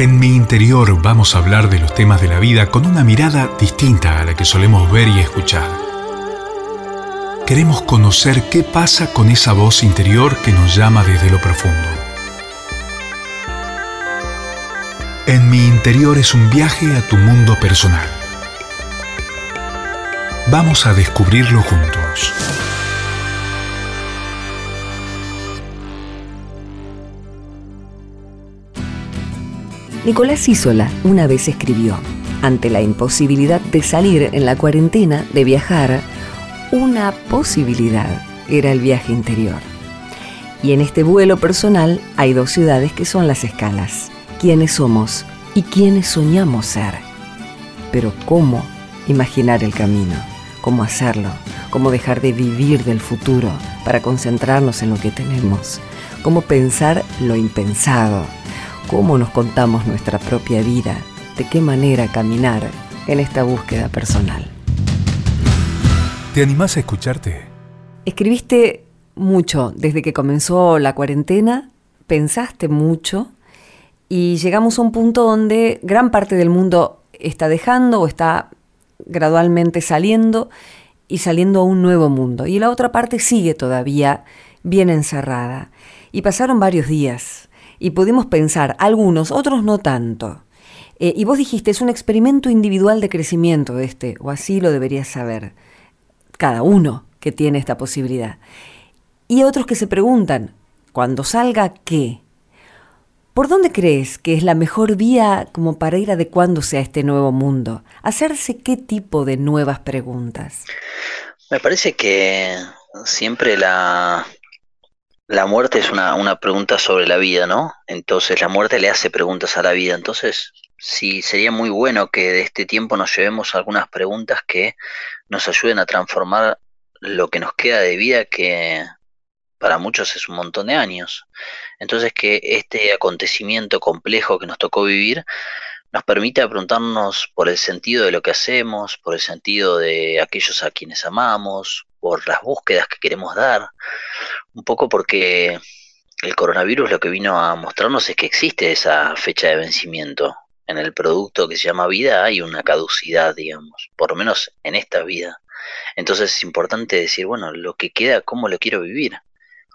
En mi interior vamos a hablar de los temas de la vida con una mirada distinta a la que solemos ver y escuchar. Queremos conocer qué pasa con esa voz interior que nos llama desde lo profundo. En mi interior es un viaje a tu mundo personal. Vamos a descubrirlo juntos. Nicolás Isola una vez escribió, ante la imposibilidad de salir en la cuarentena, de viajar, una posibilidad era el viaje interior. Y en este vuelo personal hay dos ciudades que son las escalas, quiénes somos y quiénes soñamos ser. Pero ¿cómo imaginar el camino? ¿Cómo hacerlo? ¿Cómo dejar de vivir del futuro para concentrarnos en lo que tenemos? ¿Cómo pensar lo impensado? Cómo nos contamos nuestra propia vida, de qué manera caminar en esta búsqueda personal. ¿Te animás a escucharte? Escribiste mucho desde que comenzó la cuarentena, pensaste mucho y llegamos a un punto donde gran parte del mundo está dejando o está gradualmente saliendo y saliendo a un nuevo mundo. Y la otra parte sigue todavía bien encerrada. Y pasaron varios días y pudimos pensar, algunos, otros no tanto. Eh, y vos dijiste, es un experimento individual de crecimiento este, o así lo deberías saber, cada uno que tiene esta posibilidad. Y otros que se preguntan, cuando salga, ¿qué? ¿Por dónde crees que es la mejor vía como para ir adecuándose a este nuevo mundo? ¿Hacerse qué tipo de nuevas preguntas? Me parece que siempre la, la muerte es una, una, pregunta sobre la vida, ¿no? Entonces la muerte le hace preguntas a la vida. Entonces, sí, sería muy bueno que de este tiempo nos llevemos algunas preguntas que nos ayuden a transformar lo que nos queda de vida, que para muchos es un montón de años. Entonces, que este acontecimiento complejo que nos tocó vivir nos permite preguntarnos por el sentido de lo que hacemos, por el sentido de aquellos a quienes amamos, por las búsquedas que queremos dar, un poco porque el coronavirus lo que vino a mostrarnos es que existe esa fecha de vencimiento. En el producto que se llama vida hay una caducidad, digamos, por lo menos en esta vida. Entonces es importante decir, bueno, lo que queda, ¿cómo lo quiero vivir?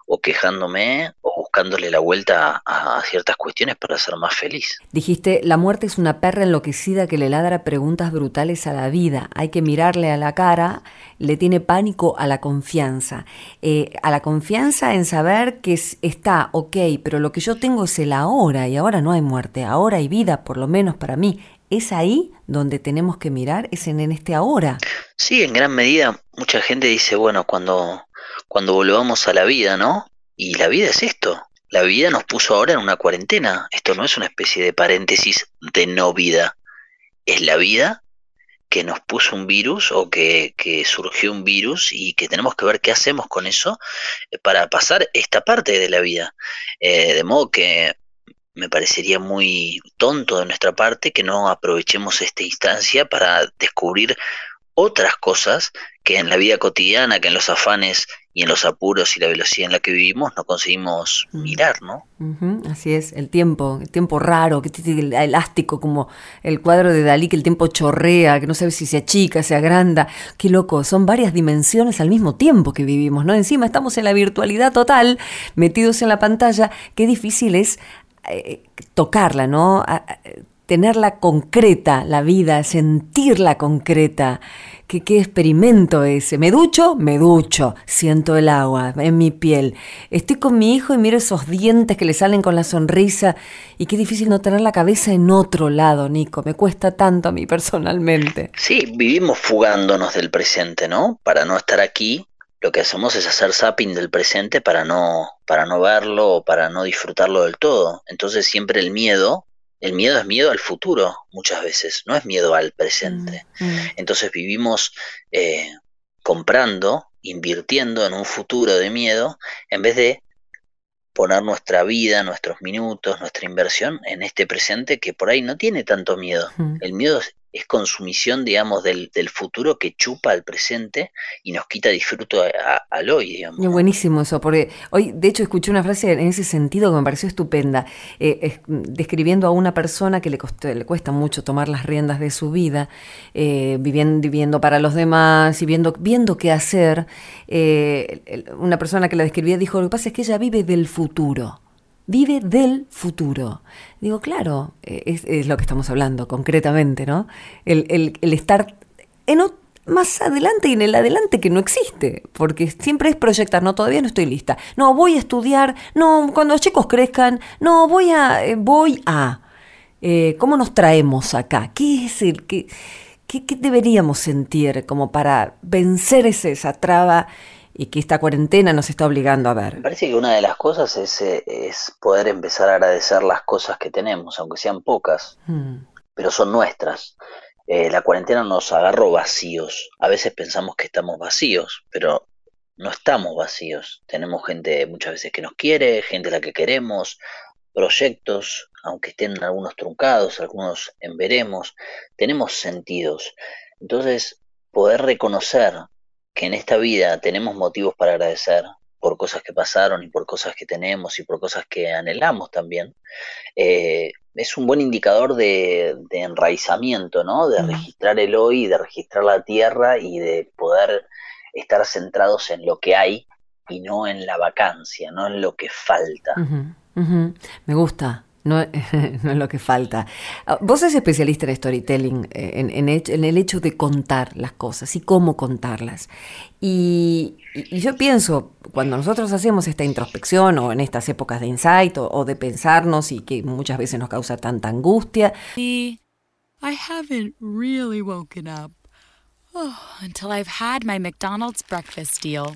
O quejándome buscándole la vuelta a, ciertas cuestiones para ser más feliz. Dijiste, la muerte es una perra enloquecida que le ladra preguntas brutales a la vida. Hay que mirarle a la cara, le tiene pánico a la confianza. Eh, a la confianza en saber que está ok, pero lo que yo tengo es el ahora y ahora no hay muerte, ahora hay vida, por lo menos para mí. ¿Es ahí donde tenemos que mirar? ¿Es en, en este ahora? Sí, en gran medida mucha gente dice, bueno, cuando, cuando volvamos a la vida, ¿no? Y la vida es esto. La vida nos puso ahora en una cuarentena. Esto no es una especie de paréntesis de no vida. Es la vida que nos puso un virus o que, surgió un virus y que tenemos que ver qué hacemos con eso eh, para pasar esta parte de la vida. Eh, de modo que me parecería muy tonto de nuestra parte que no aprovechemos esta instancia para descubrir otras cosas que en la vida cotidiana, que en los afanes y en los apuros y la velocidad en la que vivimos no conseguimos mirar, ¿no? así es, el tiempo, el tiempo raro, que tiene elástico, como el cuadro de Dalí, que el tiempo chorrea, que no sabe si se achica, se agranda. Qué loco, son varias dimensiones al mismo tiempo que vivimos, ¿no? Encima estamos en la virtualidad total, metidos en la pantalla, qué difícil es eh, tocarla, ¿no? tenerla concreta, la vida, sentirla concreta. ¿Qué, ¿Qué experimento ese? ¿Me ducho? Me ducho. Siento el agua en mi piel. Estoy con mi hijo y miro esos dientes que le salen con la sonrisa. Y qué difícil no tener la cabeza en otro lado, Nico. Me cuesta tanto a mí personalmente. Sí, vivimos fugándonos del presente, ¿no? Para no estar aquí lo que hacemos es hacer zapping del presente para no, para no verlo o para no disfrutarlo del todo. Entonces siempre el miedo, el miedo es miedo al futuro muchas veces, no es miedo al presente. Mm, mm. Entonces vivimos eh, comprando, invirtiendo en un futuro de miedo en vez de poner nuestra vida, nuestros minutos, nuestra inversión en este presente que por ahí no tiene tanto miedo. Mm. El miedo es, es consumición, digamos, del, del futuro que chupa al presente y nos quita disfruto a- a- al hoy, digamos. Buenísimo eso, porque hoy de hecho escuché una frase en ese sentido que me pareció estupenda, eh, es- describiendo a una persona que le, cost- le cuesta mucho tomar las riendas de su vida, eh, viviendo, viviendo para los demás y viendo, viendo qué hacer. Eh, una persona que la describía dijo, lo que pasa es que ella vive del futuro. Vive del futuro. Digo, claro, eh, es, lo que estamos hablando concretamente, ¿no? El, el- estar en, más adelante y en el adelante que no existe, porque siempre es proyectar, no, todavía no estoy lista, no, voy a estudiar, no, cuando los chicos crezcan, no, voy a, eh, voy a, Eh, ¿cómo nos traemos acá? ¿Qué es el, qué, qué, qué deberíamos sentir como para vencer ese, esa traba y que esta cuarentena nos está obligando a Me ver? parece que una de las cosas es, eh, es poder empezar a agradecer las cosas que tenemos, aunque sean pocas, Mm, pero son nuestras. Eh, la cuarentena nos agarró vacíos. A veces pensamos que estamos vacíos, pero no estamos vacíos. Tenemos gente muchas veces que nos quiere, gente a la que queremos, proyectos, aunque estén algunos truncados, algunos en veremos, tenemos sentidos. Entonces, poder reconocer que en esta vida tenemos motivos para agradecer por cosas que pasaron y por cosas que tenemos y por cosas que anhelamos también, eh, es un buen indicador de, de enraizamiento, ¿no? De registrar el hoy, de registrar la tierra y de poder estar centrados en lo que hay y no en la vacancia, no en lo que falta. Me gusta. No, no es lo que falta. Ah, Vos sos especialista en storytelling, eh, en, en el hecho de contar las cosas y cómo contarlas. Y, yo pienso, cuando nosotros hacemos esta introspección o en estas épocas de insight o, de pensarnos y que muchas veces nos causa tanta angustia, I haven't really woken up oh, until I've had my McDonald's breakfast deal.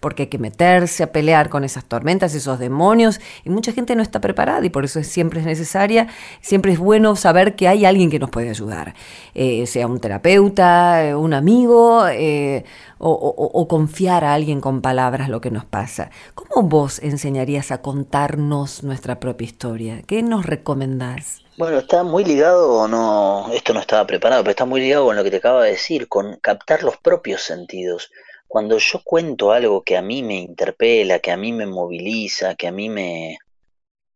Porque hay que meterse a pelear con esas tormentas, esos demonios, y mucha gente no está preparada y por eso es- siempre es necesaria, siempre es bueno saber que hay alguien que nos puede ayudar, eh, sea un terapeuta, eh, un amigo, eh, o, confiar a alguien con palabras lo que nos pasa. ¿Cómo vos enseñarías a contarnos nuestra propia historia? ¿Qué nos recomendás? Bueno, está muy ligado, no, esto no estaba preparado, pero está muy ligado con lo que te acabo de decir, con captar los propios sentidos. Cuando yo cuento algo que a mí me interpela, que a mí me moviliza, que a mí me,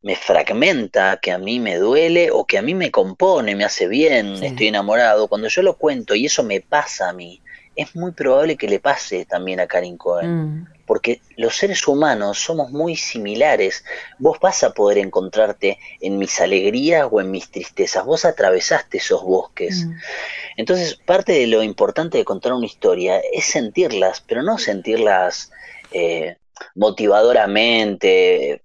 me fragmenta, que a mí me duele o que a mí me compone, me hace bien, Sí. estoy enamorado, cuando yo lo cuento y eso me pasa a mí, es muy probable que le pase también a Karin Cohen Mm, porque los seres humanos somos muy similares. Vos vas a poder encontrarte en mis alegrías o en mis tristezas. Vos atravesaste esos bosques. mm, Entonces, parte de lo importante de contar una historia es sentirlas, pero no sentirlas eh, motivadoramente,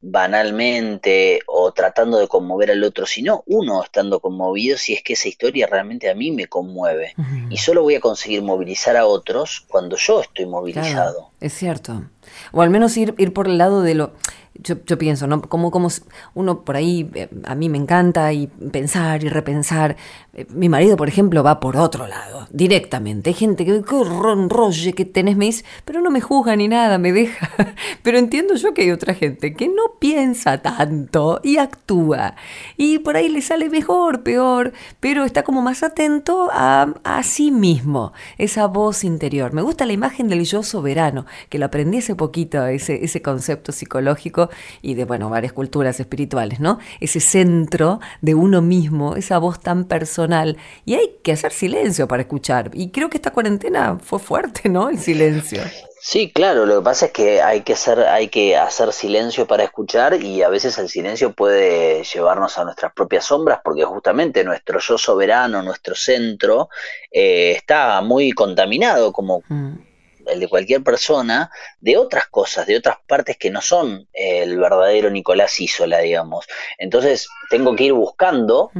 banalmente o tratando de conmover al otro, sino uno estando conmovido si es que esa historia realmente a mí me conmueve. Y solo voy a conseguir movilizar a otros cuando yo estoy Claro, movilizado. Es cierto. O al menos ir, ir por el lado de lo... Yo, yo pienso, ¿no? Como, como uno por ahí, eh, a mí me encanta y pensar y repensar. Eh, Mi marido, por ejemplo, va por otro lado, directamente. Hay gente que, qué ronrolle que tenés, me dice, pero no me juzga ni nada, me deja. Pero entiendo yo que hay otra gente que no piensa tanto y actúa. Y por ahí le sale mejor, peor, pero está como más atento a, a sí mismo, esa voz interior. Me gusta la imagen del yo soberano, que lo aprendí hace poquito, ese, ese concepto psicológico y de, bueno, varias culturas espirituales, ¿no? Ese centro de uno mismo, esa voz tan personal. Y hay que hacer silencio para escuchar. Y creo que esta cuarentena fue fuerte, ¿no? El silencio. Sí, claro, lo que pasa es que hay que hacer, hay que hacer silencio para escuchar y a veces el silencio puede llevarnos a nuestras propias sombras porque justamente nuestro yo soberano, nuestro centro, eh, está muy contaminado como mm. El de cualquier persona, de otras cosas, de otras partes que no son el verdadero Nicolás Isola, digamos. Entonces tengo que ir buscando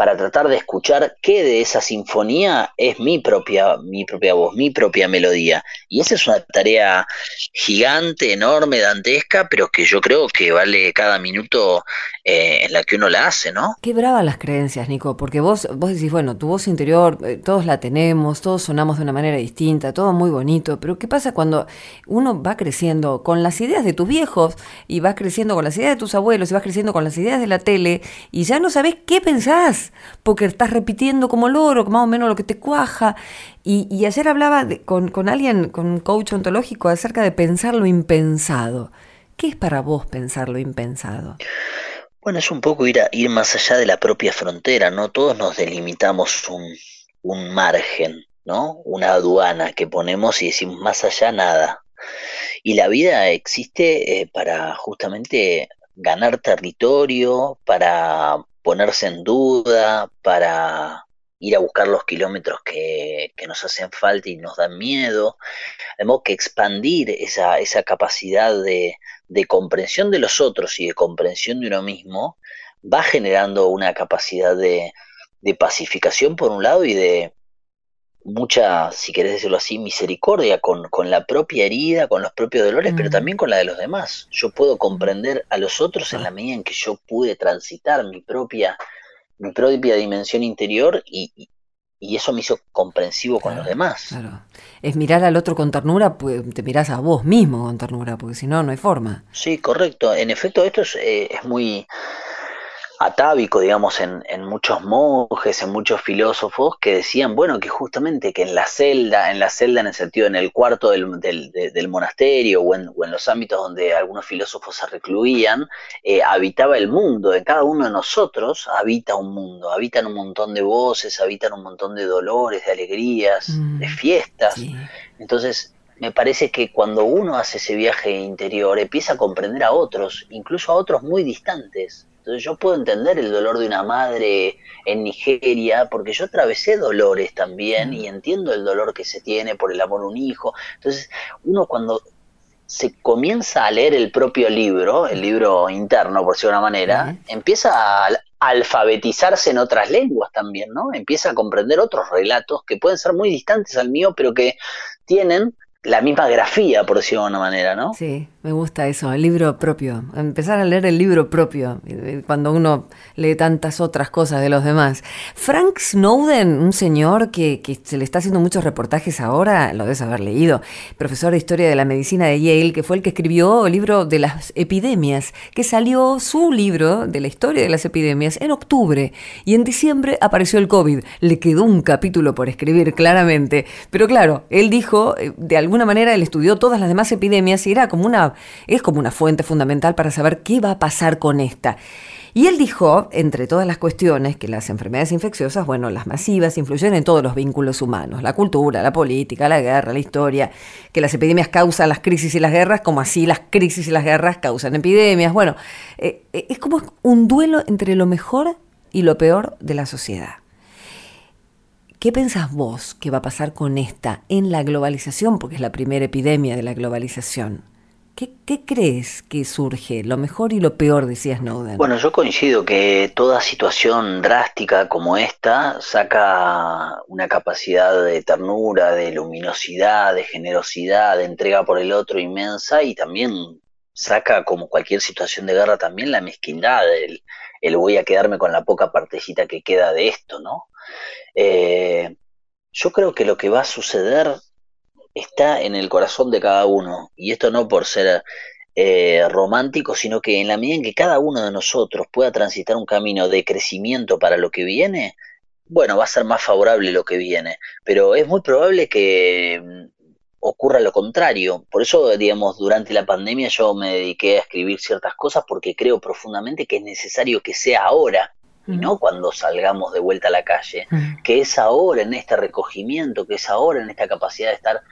para tratar de escuchar qué de esa sinfonía es mi propia, mi propia voz, mi propia melodía. Y esa es una tarea gigante, enorme, dantesca, pero que yo creo que vale cada minuto eh, en la que uno la hace, ¿no? Qué brava las creencias, Nico, porque vos, vos decís, bueno, tu voz interior, eh, todos la tenemos, todos sonamos de una manera distinta, todo muy bonito, pero ¿qué pasa cuando uno va creciendo con las ideas de tus viejos y vas creciendo con las ideas de tus abuelos y vas creciendo con las ideas de la tele y ya no sabes qué pensás? Porque estás repitiendo como loro, más o menos lo que te cuaja. Y, ayer hablaba con, alguien, con un coach ontológico, acerca de pensar lo impensado. ¿Qué es para vos pensar lo impensado? Bueno, es un poco ir, a, ir más allá de la propia frontera, ¿no? Todos nos delimitamos un, margen, ¿no? Una aduana que ponemos y decimos más allá nada. Y la vida existe eh, para justamente ganar territorio, para ponerse en duda, para ir a buscar los kilómetros que, nos hacen falta y nos dan miedo. Tenemos que expandir esa, esa capacidad de, comprensión de los otros y de comprensión de uno mismo va generando una capacidad de, de pacificación por un lado y de mucha, si querés decirlo así, misericordia con, la propia herida, con los propios dolores, pero mm. también con la de los demás. Yo puedo comprender a los otros en la medida en que yo pude transitar mi propia, mi propia dimensión interior y, eso me hizo comprensivo con los demás. Claro. Es mirar al otro con ternura, pues te mirás a vos mismo con ternura, porque si no, no hay forma. Sí, correcto. En efecto, esto es, eh, es muy atávico, digamos, en, en, muchos monjes, en muchos filósofos, que decían, bueno, que justamente que en la celda, en la celda en el sentido, en el cuarto del, del, monasterio o en, los ámbitos donde algunos filósofos se recluían, eh, habitaba el mundo, en cada uno de nosotros habita un mundo, habitan un montón de voces, habitan un montón de dolores, de alegrías, de mm, fiestas. Entonces, me parece que cuando uno hace ese viaje interior, empieza a comprender a otros, incluso a otros muy distantes, yo puedo entender el dolor de una madre en Nigeria, porque yo atravesé dolores también y entiendo el dolor que se tiene por el amor a un hijo. Entonces uno cuando se comienza a leer el propio libro, el libro interno por decirlo de una manera, empieza a alfabetizarse en otras lenguas también, ¿no? Empieza a comprender otros relatos que pueden ser muy distantes al mío, pero que tienen la misma grafía, por decirlo de una manera, ¿no? Sí, me gusta eso, el libro propio. Empezar a leer el libro propio, eh, cuando uno lee tantas otras cosas de los demás. Frank Snowden, un señor que, se le está haciendo muchos reportajes ahora, lo debes haber leído, profesor de Historia de la Medicina de Yale, que fue el que escribió el libro de las epidemias, que salió su libro de la historia de las epidemias en octubre y en diciembre apareció el COVID. Le quedó un capítulo por escribir claramente, pero claro, él dijo, eh, de alguna manera él estudió todas las demás epidemias y era como una es como una fuente fundamental para saber qué va a pasar con esta. Y él dijo, entre todas las cuestiones, que las enfermedades infecciosas, bueno, las masivas, influyen en todos los vínculos humanos, la cultura, la política, la guerra, la historia, que las epidemias causan las crisis y las guerras, como así las crisis y las guerras causan epidemias. Bueno, eh, eh, es como un duelo entre lo mejor y lo peor de la sociedad. ¿Qué pensás vos que va a pasar con esta en la globalización? Porque es la primera epidemia de la globalización. ¿Qué, crees que surge? ¿Lo mejor y lo peor, decía Snowden? Bueno, yo coincido que toda situación drástica como esta saca una capacidad de ternura, de luminosidad, de generosidad, de entrega por el otro inmensa y también saca, como cualquier situación de guerra, también la mezquindad, el, voy a quedarme con la poca partecita que queda de esto, ¿no? Eh, yo creo que lo que va a suceder está en el corazón de cada uno. Y esto no por ser eh, romántico, sino que en la medida en que cada uno de nosotros pueda transitar un camino de crecimiento para lo que viene, bueno, va a ser más favorable lo que viene. Pero es muy probable que mm, ocurra lo contrario. Por eso, digamos, durante la pandemia yo me dediqué a escribir ciertas cosas porque creo profundamente que es necesario que sea ahora y no cuando salgamos de vuelta a la calle, que es ahora en este recogimiento, que es ahora en esta capacidad de estar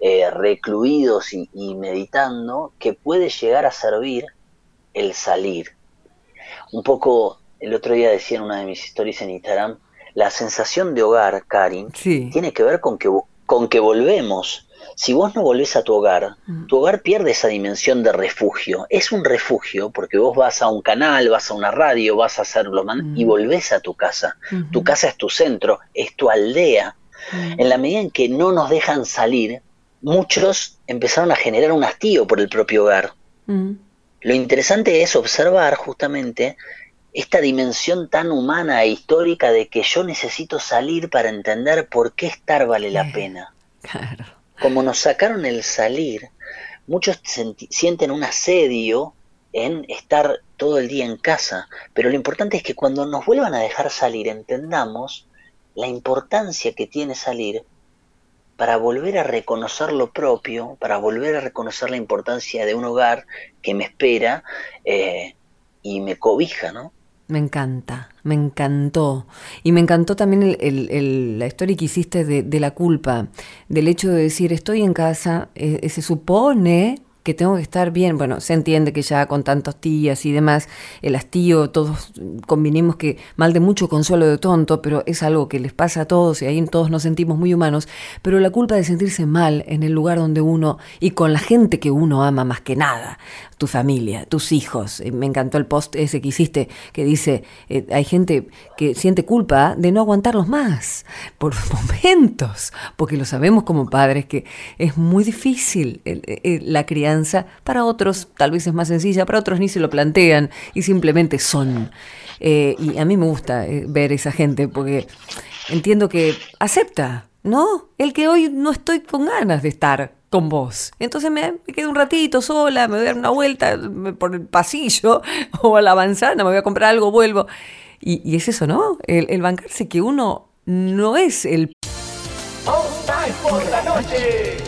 eh, recluidos y, meditando, que puede llegar a servir el salir. Un poco, el otro día decía en una de mis historias en Instagram, la sensación de hogar, Karin, tiene que ver con que, con que volvemos si vos no volvés a tu hogar, mm. tu hogar pierde esa dimensión de refugio. Es un refugio porque vos vas a un canal, vas a una radio, vas a hacerlo y mm. volvés a tu casa. Tu casa es tu centro, es tu aldea. Mm. En la medida en que no nos dejan salir, muchos empezaron a generar un hastío por el propio hogar. Lo interesante es observar justamente esta dimensión tan humana e histórica de que yo necesito salir para entender por qué estar vale la pena. Claro como nos sacaron el salir, muchos sienten un asedio en estar todo el día en casa, pero lo importante es que cuando nos vuelvan a dejar salir entendamos la importancia que tiene salir para volver a reconocer lo propio, para volver a reconocer la importancia de un hogar que me espera eh, y me cobija, ¿no? Me encanta, me encantó. Y me encantó también la historia que hiciste de, la culpa, del hecho de decir, estoy en casa, eh, se supone que tengo que estar bien. Bueno, se entiende que ya con tantos tías y demás, el hastío, todos convinimos que mal de mucho consuelo de tonto, pero es algo que les pasa a todos y ahí todos nos sentimos muy humanos. Pero la culpa de sentirse mal en el lugar donde uno y con la gente que uno ama más que nada, tu familia, tus hijos. Eh, me encantó el post ese que hiciste que dice, eh, hay gente que siente culpa de no aguantarlos más por momentos, porque lo sabemos como padres que es muy difícil la crianza para otros tal vez es más sencilla, para otros ni se lo plantean y simplemente son. Eh, y a mí me gusta eh, ver esa gente porque entiendo que acepta, ¿no? El que hoy no estoy con ganas de estar con vos. Entonces me, quedo un ratito sola, me voy a dar una vuelta por el pasillo o a la manzana, me voy a comprar algo, vuelvo. Y, es eso, ¿no? El, bancarse que uno no es el... por la noche.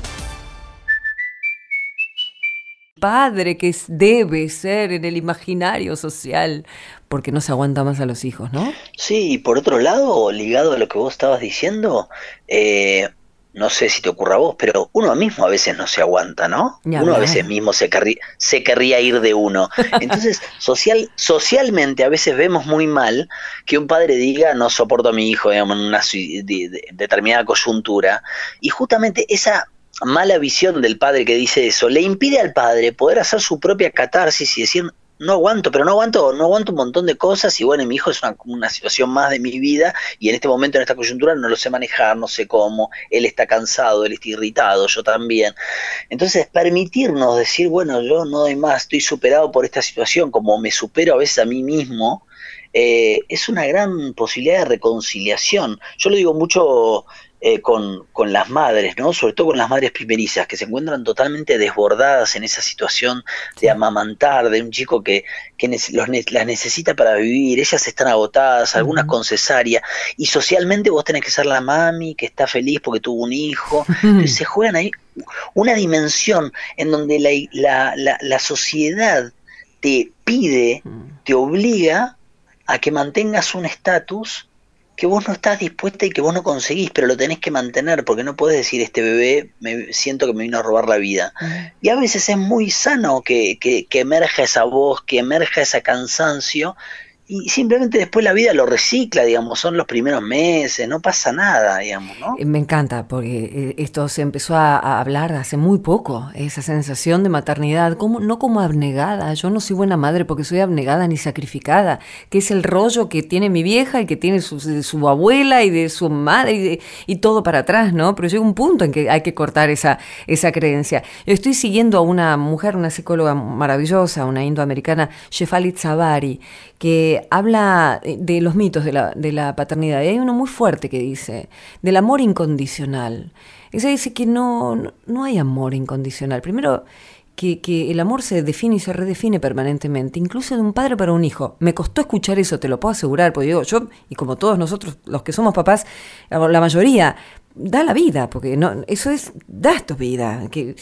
padre que debe ser en el imaginario social, porque no se aguanta más a los hijos, ¿no? Sí, y por otro lado, ligado a lo que vos estabas diciendo, eh, no sé si te ocurra a vos, pero uno mismo a veces no se aguanta, ¿no? uno a veces mismo se, se querría ir de uno. Entonces, social, socialmente a veces vemos muy mal que un padre diga no soporto a mi hijo digamos, en una determinada coyuntura. Y justamente esa mala visión del padre que dice eso le impide al padre poder hacer su propia catarsis y decir no aguanto, pero no aguanto, no aguanto un montón de cosas y bueno, mi hijo es una, una, situación más de mi vida y en este momento, en esta coyuntura, no lo sé manejar, no sé cómo, él está cansado, él está irritado, yo también. Entonces, permitirnos decir, bueno, yo no doy más, estoy superado por esta situación, como me supero a veces a mí mismo, eh, es una gran posibilidad de reconciliación. Yo lo digo mucho eh, con, las madres, ¿no? Sobre todo con las madres primerizas, que se encuentran totalmente desbordadas en esa situación de amamantar, de un chico que, que los, las necesita para vivir, ellas están agotadas, algunas con cesárea, y socialmente vos tenés que ser la mami que está feliz porque tuvo un hijo. Entonces se juegan ahí una dimensión en donde la, la, la sociedad te pide, te obliga a que mantengas un estatus que vos no estás dispuesta y que vos no conseguís, pero lo tenés que mantener, porque no puedes decir, este bebé me siento que me vino a robar la vida. Y a veces es muy sano que, que, que emerja esa voz, que emerja ese cansancio, y simplemente después la vida lo recicla, digamos, son los primeros meses, no pasa nada, digamos, ¿no? Eh, me encanta, porque eh, esto se empezó a, hablar hace muy poco, esa sensación de maternidad, como, no como abnegada, yo no soy buena madre porque soy abnegada ni sacrificada, que es el rollo que tiene mi vieja y que tiene su, abuela y de su madre y, todo para atrás, ¿no? Pero llega un punto en que hay que cortar esa, esa creencia. Yo estoy siguiendo a una mujer, una psicóloga maravillosa, una indoamericana, Shefalit Zavari, que habla de los mitos de la, de la paternidad. Y hay uno muy fuerte que dice, del amor incondicional. Ese dice que no, no, hay amor incondicional. Primero, que, que, el amor se define y se redefine permanentemente, incluso de un padre para un hijo. Me costó escuchar eso, te lo puedo asegurar, porque digo, yo, y como todos nosotros, los que somos papás, la mayoría, da la vida, porque no, eso es, da tu vida, que,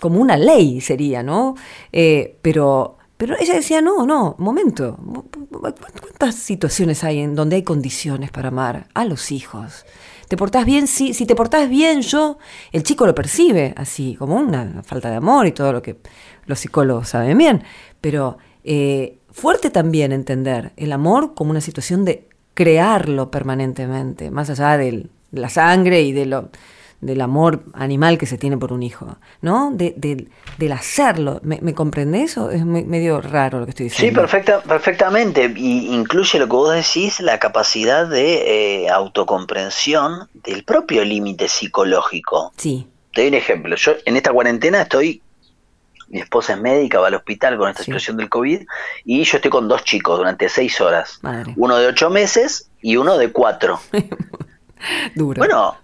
como una ley sería, ¿no? Eh, pero, pero ella decía, no, no, momento, ¿cuántas situaciones hay en donde hay condiciones para amar a los hijos? ¿Te portás bien? Sí, si te portás bien, yo, el chico lo percibe así, como una falta de amor y todo lo que los psicólogos saben bien, pero eh, fuerte también entender el amor como una situación de crearlo permanentemente, más allá de la sangre y de lo, del amor animal que se tiene por un hijo, ¿no? De, del hacerlo. ¿Me, ¿Me comprendes o es medio raro lo que estoy diciendo? Sí, perfecta, perfectamente. Y incluye lo que vos decís, la capacidad de eh, autocomprensión del propio límite psicológico. Sí. Te doy un ejemplo. Yo en esta cuarentena estoy, mi esposa es médica, va al hospital con esta situación del COVID, y yo estoy con dos chicos durante seis horas. Uno de ocho meses y uno de cuatro. Duro. Bueno,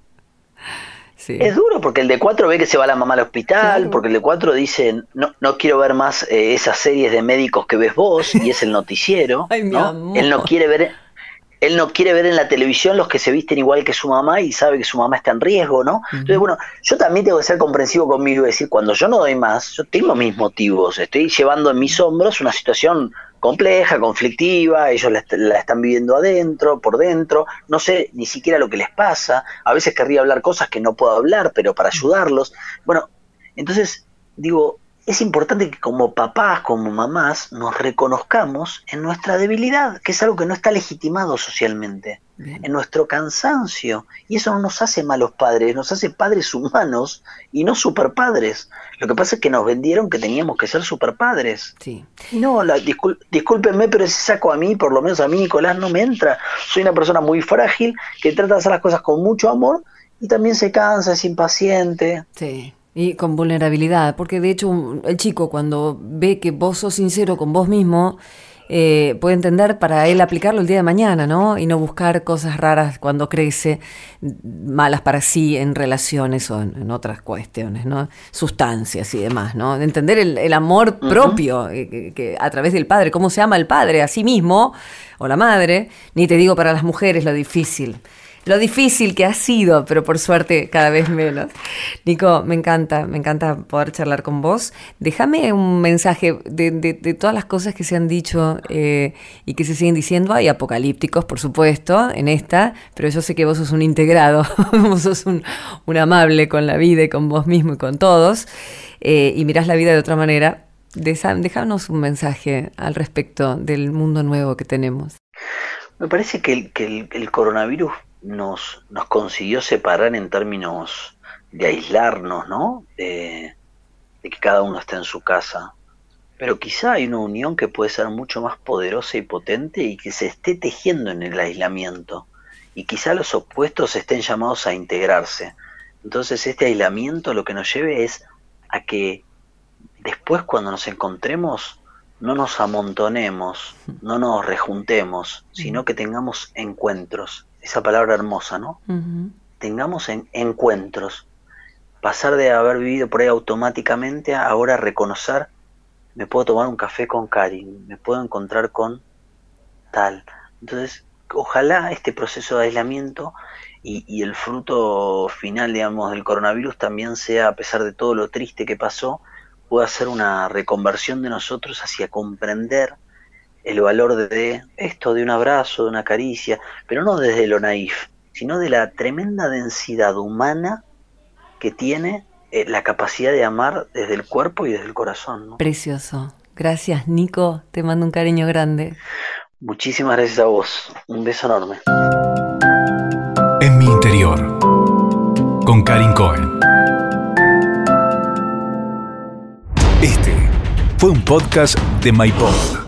es duro porque el de cuatro ve que se va la mamá al hospital, porque el de cuatro dice, no, no quiero ver más eh, esas series de médicos que ves vos, y es el noticiero. ¿no? Él no quiere ver, él no quiere ver en la televisión los que se visten igual que su mamá y sabe que su mamá está en riesgo, ¿no? Entonces, bueno, yo también tengo que ser comprensivo conmigo y decir, cuando yo no doy más, yo tengo mis motivos, estoy llevando en mis hombros una situación compleja, conflictiva, ellos la, están viviendo adentro, por dentro, no sé ni siquiera lo que les pasa, a veces querría hablar cosas que no puedo hablar, pero para ayudarlos. Bueno, entonces digo, es importante que como papás, como mamás, nos reconozcamos en nuestra debilidad, que es algo que no está legitimado socialmente, en nuestro cansancio. Y eso no nos hace malos padres, nos hace padres humanos y no superpadres. Lo que pasa es que nos vendieron que teníamos que ser superpadres. Sí. Y no, la, discúlpenme, pero ese saco a mí, por lo menos a mí, Nicolás, no me entra. Soy una persona muy frágil que trata de hacer las cosas con mucho amor y también se cansa, es impaciente. Sí. Y con vulnerabilidad, porque de hecho el chico cuando ve que vos sos sincero con vos mismo, eh, puede entender para él aplicarlo el día de mañana, ¿no? Y no buscar cosas raras cuando crece, malas para sí en relaciones o en, otras cuestiones, ¿no? Sustancias y demás, ¿no? Entender el, amor propio eh, que, a través del padre, cómo se ama el padre a sí mismo o la madre, ni te digo para las mujeres lo difícil lo difícil que ha sido, pero por suerte cada vez menos. Nico, me encanta, me encanta poder charlar con vos. Déjame un mensaje de, todas las cosas que se han dicho eh, y que se siguen diciendo. Hay apocalípticos, por supuesto, en esta, pero yo sé que vos sos un integrado, vos sos un, amable con la vida y con vos mismo y con todos, eh, y mirás la vida de otra manera. Déjanos un mensaje al respecto del mundo nuevo que tenemos. Me parece que el coronavirus nos, nos consiguió separar en términos de aislarnos, ¿no? De, que cada uno está en su casa. Pero quizá hay una unión que puede ser mucho más poderosa y potente y que se esté tejiendo en el aislamiento. Y quizá los opuestos estén llamados a integrarse. Entonces este aislamiento lo que nos lleve es a que después cuando nos encontremos no nos amontonemos, no nos rejuntemos, sino que tengamos encuentros esa palabra hermosa, ¿no? Tengamos en, encuentros. Pasar de haber vivido por ahí automáticamente a ahora reconocer, me puedo tomar un café con Karin, me puedo encontrar con tal. Entonces, ojalá este proceso de aislamiento y, y, el fruto final, digamos, del coronavirus también sea, a pesar de todo lo triste que pasó, pueda ser una reconversión de nosotros hacia comprender el valor de esto, de un abrazo, de una caricia, pero no desde lo naif, sino de la tremenda densidad humana que tiene eh, la capacidad de amar desde el cuerpo y desde el corazón. Precioso. Gracias, Nico. Te mando un cariño grande. Muchísimas gracias a vos. Un beso enorme. En mi interior, con Karin Cohen. Este fue un podcast de MyPod.